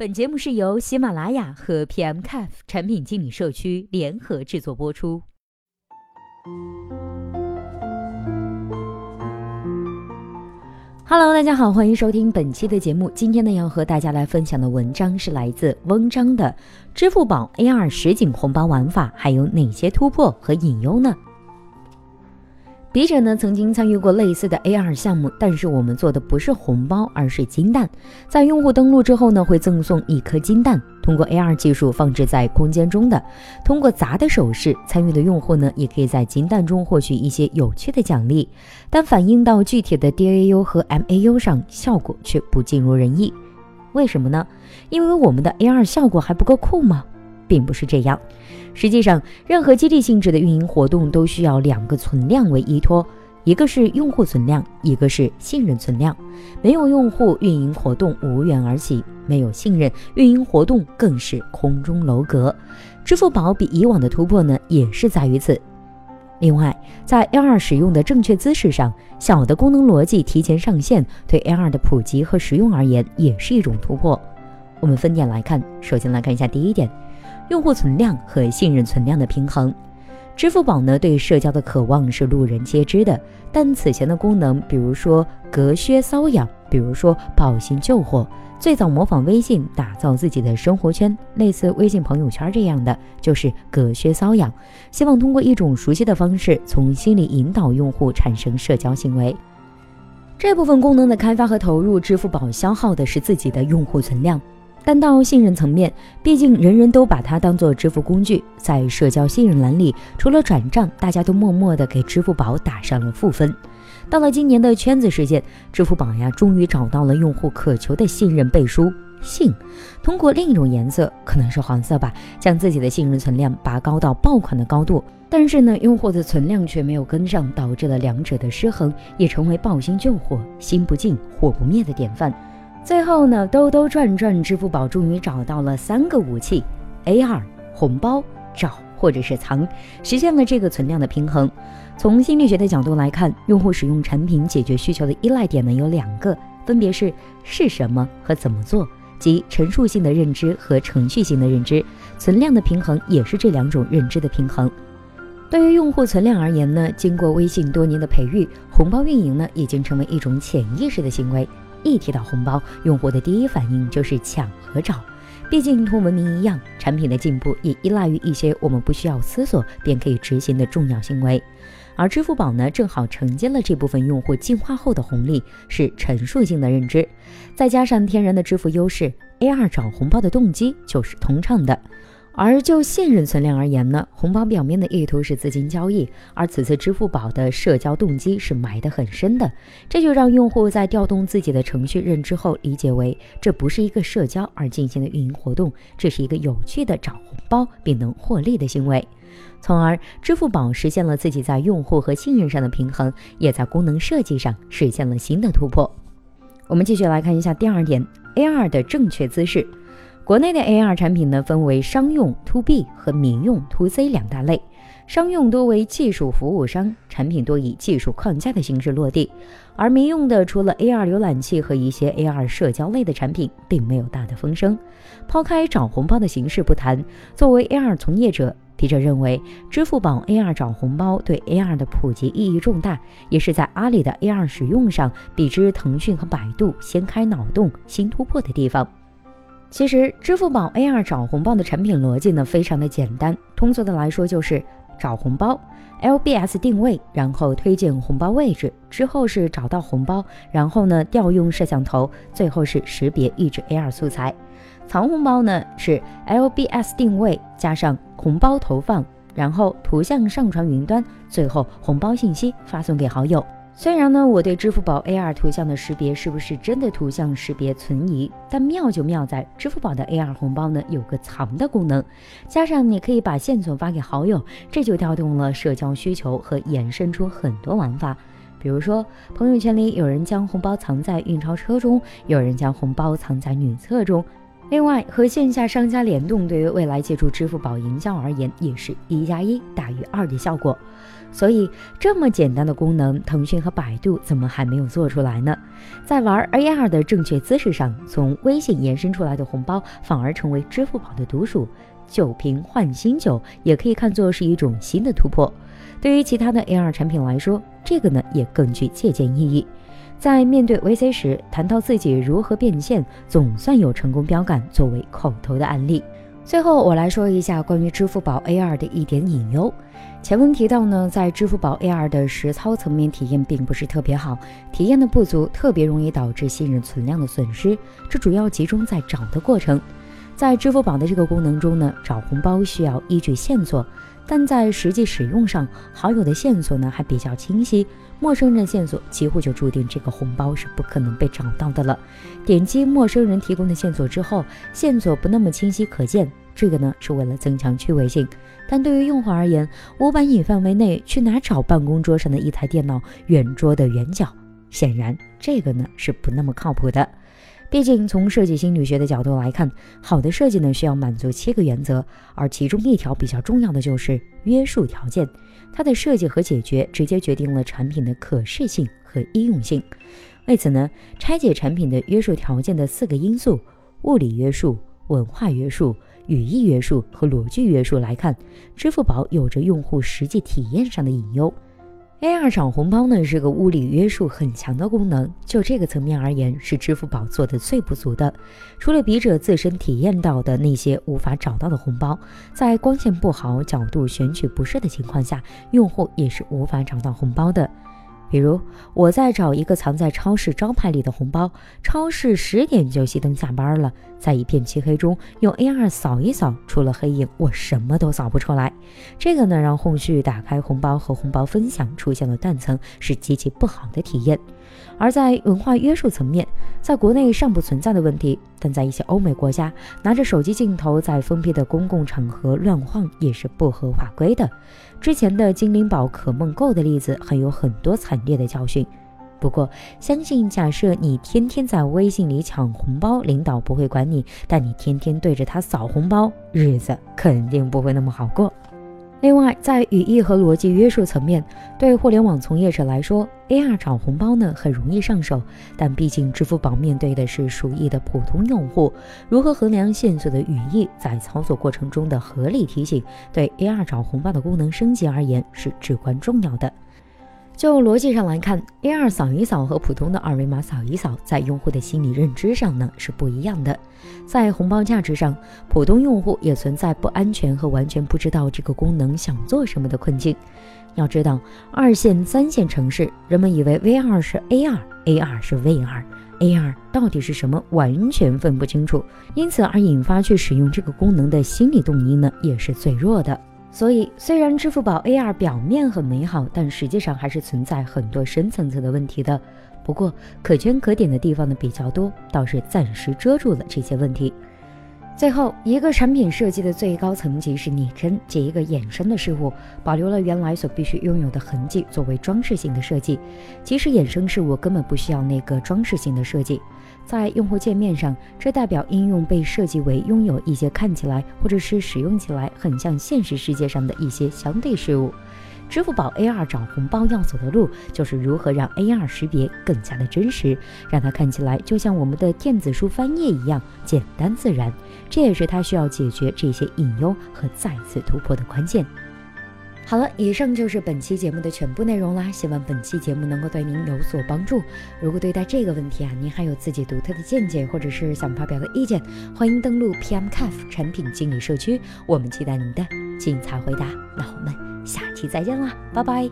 本节目是由喜马拉雅和 PMCAF 产品经理社区联合制作播出。Hello，大家好，欢迎收听本期的节目。今天呢，要和大家来分享的文章是来自翁章的《支付宝 AR 实景红包玩法还有哪些突破和隐忧呢？笔者呢曾经参与过类似的 AR 项目，但是我们做的不是红包，而是金蛋。在用户登录之后呢，会赠送一颗金蛋，通过 AR 技术放置在空间中的。通过砸的手势，参与的用户呢，也可以在金蛋中获取一些有趣的奖励。但反映到具体的 DAU 和 MAU 上，效果却不尽如人意。为什么呢？因为我们的 AR 效果还不够酷吗？并不是这样。实际上，任何激励性质的运营活动都需要两个存量为依托，一个是用户存量，一个是信任存量。没有用户，运营活动无缘而起；没有信任，运营活动更是空中楼阁。支付宝比以往的突破呢，也是在于此。另外，在 AR 使用的正确姿势上，小的功能逻辑提前上线，对 AR 的普及和实用而言，也是一种突破。我们分点来看，首先来看一下第一点。用户存量和信任存量的平衡，支付宝呢对社交的渴望是路人皆知的，但此前的功能，比如说隔靴搔痒，比如说报信救火，最早模仿微信打造自己的生活圈，类似微信朋友圈这样的，就是隔靴搔痒，希望通过一种熟悉的方式，从心里引导用户产生社交行为。这部分功能的开发和投入，支付宝消耗的是自己的用户存量。但到信任层面，毕竟人人都把它当做支付工具，在社交信任栏里，除了转账，大家都默默的给支付宝打上了负分。到了今年的圈子事件，支付宝呀，终于找到了用户渴求的信任背书“信”，通过另一种颜色，可能是黄色吧，将自己的信任存量拔高到爆款的高度。但是呢，用户的存量却没有跟上，导致了两者的失衡，也成为爆心救火、心不静、火不灭的典范。最后呢，兜兜转转，支付宝终于找到了三个武器：AR、红包、找或者是藏，实现了这个存量的平衡。从心理学的角度来看，用户使用产品解决需求的依赖点呢有两个，分别是是什么和怎么做，即陈述性的认知和程序性的认知。存量的平衡也是这两种认知的平衡。对于用户存量而言呢，经过微信多年的培育，红包运营呢已经成为一种潜意识的行为。一提到红包，用户的第一反应就是抢和找。毕竟同文明一样，产品的进步也依赖于一些我们不需要思索便可以执行的重要行为。而支付宝呢，正好承接了这部分用户进化后的红利，是陈述性的认知，再加上天然的支付优势，AR 找红包的动机就是通畅的。而就信任存量而言呢，红包表面的意图是资金交易，而此次支付宝的社交动机是埋得很深的，这就让用户在调动自己的程序认知后，理解为这不是一个社交而进行的运营活动，这是一个有趣的找红包并能获利的行为，从而支付宝实现了自己在用户和信任上的平衡，也在功能设计上实现了新的突破。我们继续来看一下第二点，AR 的正确姿势。国内的 AR 产品呢，分为商用 To B 和民用 To C 两大类。商用多为技术服务商，产品多以技术框架的形式落地；而民用的，除了 AR 浏览器和一些 AR 社交类的产品，并没有大的风声。抛开找红包的形式不谈，作为 AR 从业者，笔者认为，支付宝 AR 找红包对 AR 的普及意义重大，也是在阿里的 AR 使用上，比之腾讯和百度先开脑洞、新突破的地方。其实，支付宝 AR 找红包的产品逻辑呢，非常的简单。通俗的来说，就是找红包，LBS 定位，然后推荐红包位置，之后是找到红包，然后呢调用摄像头，最后是识别预置 AR 素材。藏红包呢是 LBS 定位加上红包投放，然后图像上传云端，最后红包信息发送给好友。虽然呢，我对支付宝 AR 图像的识别是不是真的图像识别存疑，但妙就妙在支付宝的 AR 红包呢有个藏的功能，加上你可以把线索发给好友，这就调动了社交需求和衍生出很多玩法。比如说，朋友圈里有人将红包藏在运钞车中，有人将红包藏在女厕中。另外，和线下商家联动，对于未来借助支付宝营销而言，也是一加一大于二的效果。所以，这么简单的功能，腾讯和百度怎么还没有做出来呢？在玩 AR 的正确姿势上，从微信延伸出来的红包，反而成为支付宝的独属。酒瓶换新酒，也可以看作是一种新的突破。对于其他的 AR 产品来说，这个呢也更具借鉴意义。在面对 VC 时，谈到自己如何变现，总算有成功标杆作为口头的案例。最后，我来说一下关于支付宝 AR 的一点隐忧。前文提到呢，在支付宝 AR 的实操层面体验并不是特别好，体验的不足特别容易导致信任存量的损失。这主要集中在找的过程。在支付宝的这个功能中呢，找红包需要依据线索，但在实际使用上，好友的线索呢还比较清晰，陌生人的线索几乎就注定这个红包是不可能被找到的了。点击陌生人提供的线索之后，线索不那么清晰可见。这个呢是为了增强趣味性，但对于用户而言，五百米范围内去哪找办公桌上的一台电脑圆桌的圆角？显然，这个呢是不那么靠谱的。毕竟，从设计心理学的角度来看，好的设计呢需要满足七个原则，而其中一条比较重要的就是约束条件。它的设计和解决直接决定了产品的可视性和应用性。为此呢，拆解产品的约束条件的四个因素：物理约束、文化约束。语义约束和逻辑约束来看，支付宝有着用户实际体验上的隐忧。AR 找红包呢是个物理约束很强的功能，就这个层面而言，是支付宝做的最不足的。除了笔者自身体验到的那些无法找到的红包，在光线不好、角度选取不适的情况下，用户也是无法找到红包的。比如，我在找一个藏在超市招牌里的红包，超市十点就熄灯下班了，在一片漆黑中用 AR 扫一扫，除了黑影，我什么都扫不出来。这个呢，让后续打开红包和红包分享出现了断层，是极其不好的体验。而在文化约束层面，在国内尚不存在的问题，但在一些欧美国家，拿着手机镜头在封闭的公共场合乱晃也是不合法规的。之前的精灵宝可梦购的例子还有很多惨烈的教训。不过，相信假设你天天在微信里抢红包，领导不会管你；但你天天对着他扫红包，日子肯定不会那么好过。另外，在语义和逻辑约束层面，对互联网从业者来说，AR 找红包呢很容易上手，但毕竟支付宝面对的是数亿的普通用户，如何衡量线索的语义在操作过程中的合理提醒，对 AR 找红包的功能升级而言是至关重要的。就逻辑上来看，AR 扫一扫和普通的二维码扫一扫，在用户的心理认知上呢是不一样的。在红包价值上，普通用户也存在不安全和完全不知道这个功能想做什么的困境。要知道，二线、三线城市，人们以为 VR 是 AR，AR 是 VR，AR 到底是什么，完全分不清楚，因此而引发去使用这个功能的心理动因呢，也是最弱的。所以，虽然支付宝 AR 表面很美好，但实际上还是存在很多深层次的问题的。不过，可圈可点的地方呢比较多，倒是暂时遮住了这些问题。最后，一个产品设计的最高层级是拟真，借一个衍生的事物，保留了原来所必须拥有的痕迹，作为装饰性的设计。其实衍生事物根本不需要那个装饰性的设计。在用户界面上，这代表应用被设计为拥有一些看起来或者是使用起来很像现实世界上的一些相对事物。支付宝 AR 找红包要走的路，就是如何让 AR 识别更加的真实，让它看起来就像我们的电子书翻页一样简单自然。这也是它需要解决这些隐忧和再次突破的关键。好了，以上就是本期节目的全部内容啦。希望本期节目能够对您有所帮助。如果对待这个问题啊，您还有自己独特的见解，或者是想发表的意见，欢迎登录 PM c a f 产品经理社区，我们期待您的精彩回答。那我们下期再见啦拜拜。